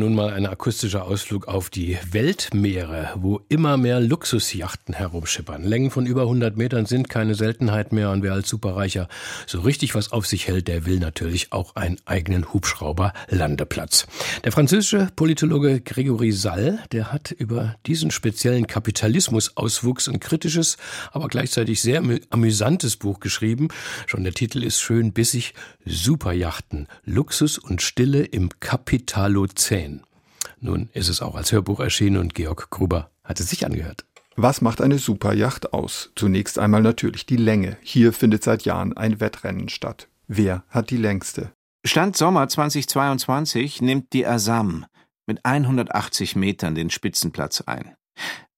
nun mal ein akustischer Ausflug auf die Weltmeere, wo immer mehr Luxusjachten herumschippern. Längen von über 100 Metern sind keine Seltenheit mehr und wer als Superreicher so richtig was auf sich hält, der will natürlich auch einen eigenen Hubschrauber-Landeplatz. Der französische Politologe Gregory Sall, der hat über diesen speziellen Kapitalismusauswuchs ein kritisches, aber gleichzeitig sehr amüsantes Buch geschrieben. Schon der Titel ist schön bissig. Superjachten, Luxus und Stille im Kapitalozän. Nun ist es auch als Hörbuch erschienen und Georg Gruber hat es sich angehört. Was macht eine Superjacht aus? Zunächst einmal natürlich die Länge. Hier findet seit Jahren ein Wettrennen statt. Wer hat die längste? Stand Sommer 2022 nimmt die Asam mit 180 Metern den Spitzenplatz ein.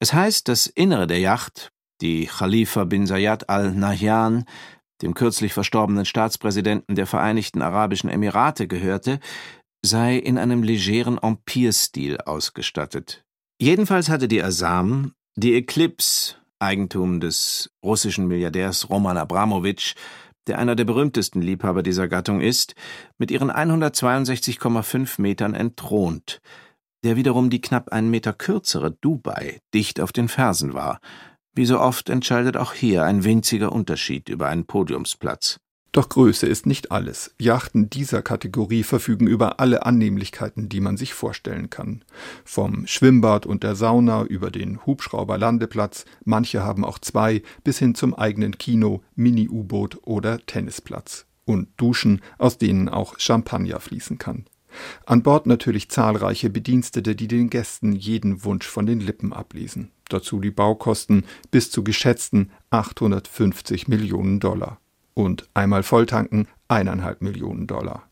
Es heißt, das Innere der Yacht, die Khalifa bin Zayed al-Nahyan, dem kürzlich verstorbenen Staatspräsidenten der Vereinigten Arabischen Emirate gehörte, sei in einem legeren Empire-Stil ausgestattet. Jedenfalls hatte die Asam die Eclipse, Eigentum des russischen Milliardärs Roman Abramowitsch, der einer der berühmtesten Liebhaber dieser Gattung ist, mit ihren 162,5 Metern entthront, der wiederum die knapp einen Meter kürzere Dubai dicht auf den Fersen war. Wie so oft entscheidet auch hier ein winziger Unterschied über einen Podiumsplatz. Doch Größe ist nicht alles. Yachten dieser Kategorie verfügen über alle Annehmlichkeiten, die man sich vorstellen kann. Vom Schwimmbad und der Sauna über den Hubschrauberlandeplatz, manche haben auch zwei, bis hin zum eigenen Kino, Mini-U-Boot oder Tennisplatz. Und Duschen, aus denen auch Champagner fließen kann. An Bord natürlich zahlreiche Bedienstete, die den Gästen jeden Wunsch von den Lippen ablesen. Dazu die Baukosten bis zu geschätzten 850 Millionen Dollar und einmal volltanken eineinhalb Millionen Dollar.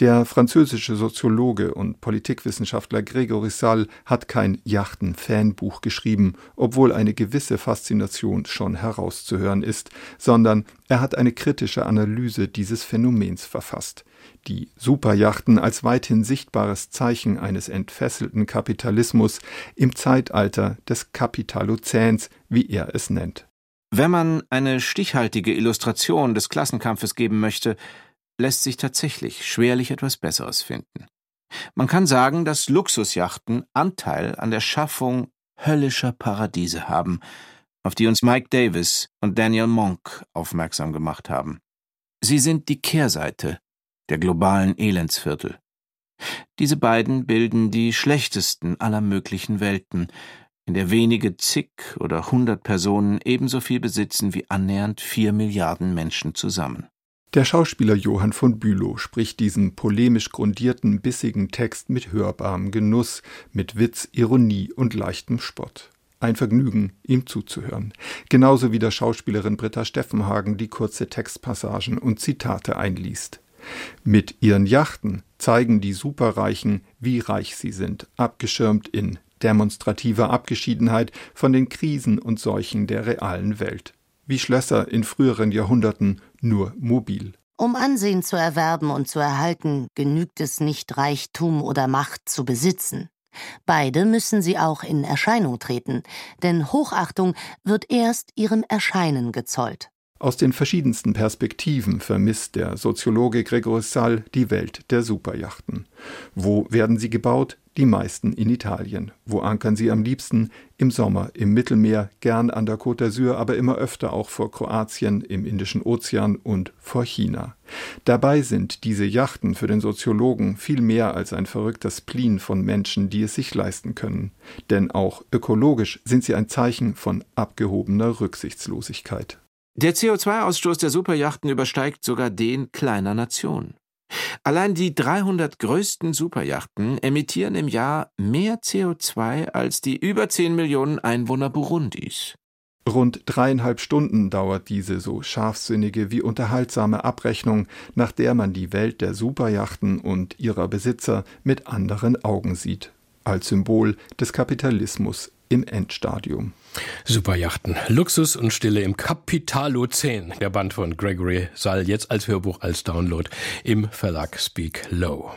Der französische Soziologe und Politikwissenschaftler Grégory Sall hat kein Yachten-Fanbuch geschrieben, obwohl eine gewisse Faszination schon herauszuhören ist, sondern er hat eine kritische Analyse dieses Phänomens verfasst. Die Superjachten als weithin sichtbares Zeichen eines entfesselten Kapitalismus im Zeitalter des Kapitalozäns, wie er es nennt. Wenn man eine stichhaltige Illustration des Klassenkampfes geben möchte, lässt sich tatsächlich schwerlich etwas Besseres finden. Man kann sagen, dass Luxusjachten Anteil an der Schaffung höllischer Paradiese haben, auf die uns Mike Davis und Daniel Monk aufmerksam gemacht haben. Sie sind die Kehrseite der globalen Elendsviertel. Diese beiden bilden die schlechtesten aller möglichen Welten, in der wenige zig oder hundert Personen ebenso viel besitzen wie annähernd vier Milliarden Menschen zusammen. Der Schauspieler Johann von Bülow spricht diesen polemisch grundierten, bissigen Text mit hörbarem Genuss, mit Witz, Ironie und leichtem Spott. Ein Vergnügen, ihm zuzuhören. Genauso wie der Schauspielerin Britta Steffenhagen die kurze Textpassagen und Zitate einliest. Mit ihren Yachten zeigen die Superreichen, wie reich sie sind, abgeschirmt in demonstrativer Abgeschiedenheit von den Krisen und Seuchen der realen Welt. Wie Schlösser in früheren Jahrhunderten nur mobil. Um Ansehen zu erwerben und zu erhalten, genügt es nicht, Reichtum oder Macht zu besitzen. Beide müssen sie auch in Erscheinung treten, denn Hochachtung wird erst ihrem Erscheinen gezollt. Aus den verschiedensten Perspektiven vermisst der Soziologe Gregor Sall die Welt der Superjachten. Wo werden sie gebaut? Die meisten in Italien. Wo ankern sie am liebsten? Im Sommer, im Mittelmeer, gern an der Côte d'Azur, aber immer öfter auch vor Kroatien, im Indischen Ozean und vor China. Dabei sind diese Yachten für den Soziologen viel mehr als ein verrückter Spleen von Menschen, die es sich leisten können. Denn auch ökologisch sind sie ein Zeichen von abgehobener Rücksichtslosigkeit. Der CO2-Ausstoß der Superjachten übersteigt sogar den kleiner Nationen. Allein die 300 größten Superjachten emittieren im Jahr mehr CO2 als die über 10 Millionen Einwohner Burundis. Rund dreieinhalb Stunden dauert diese so scharfsinnige wie unterhaltsame Abrechnung, nach der man die Welt der Superjachten und ihrer Besitzer mit anderen Augen sieht, als Symbol des Kapitalismus im Endstadium. Superjachten, Luxus und Stille im Kapitalozän. Der Band von Gregory Sall jetzt als Hörbuch als Download im Verlag Speak Low.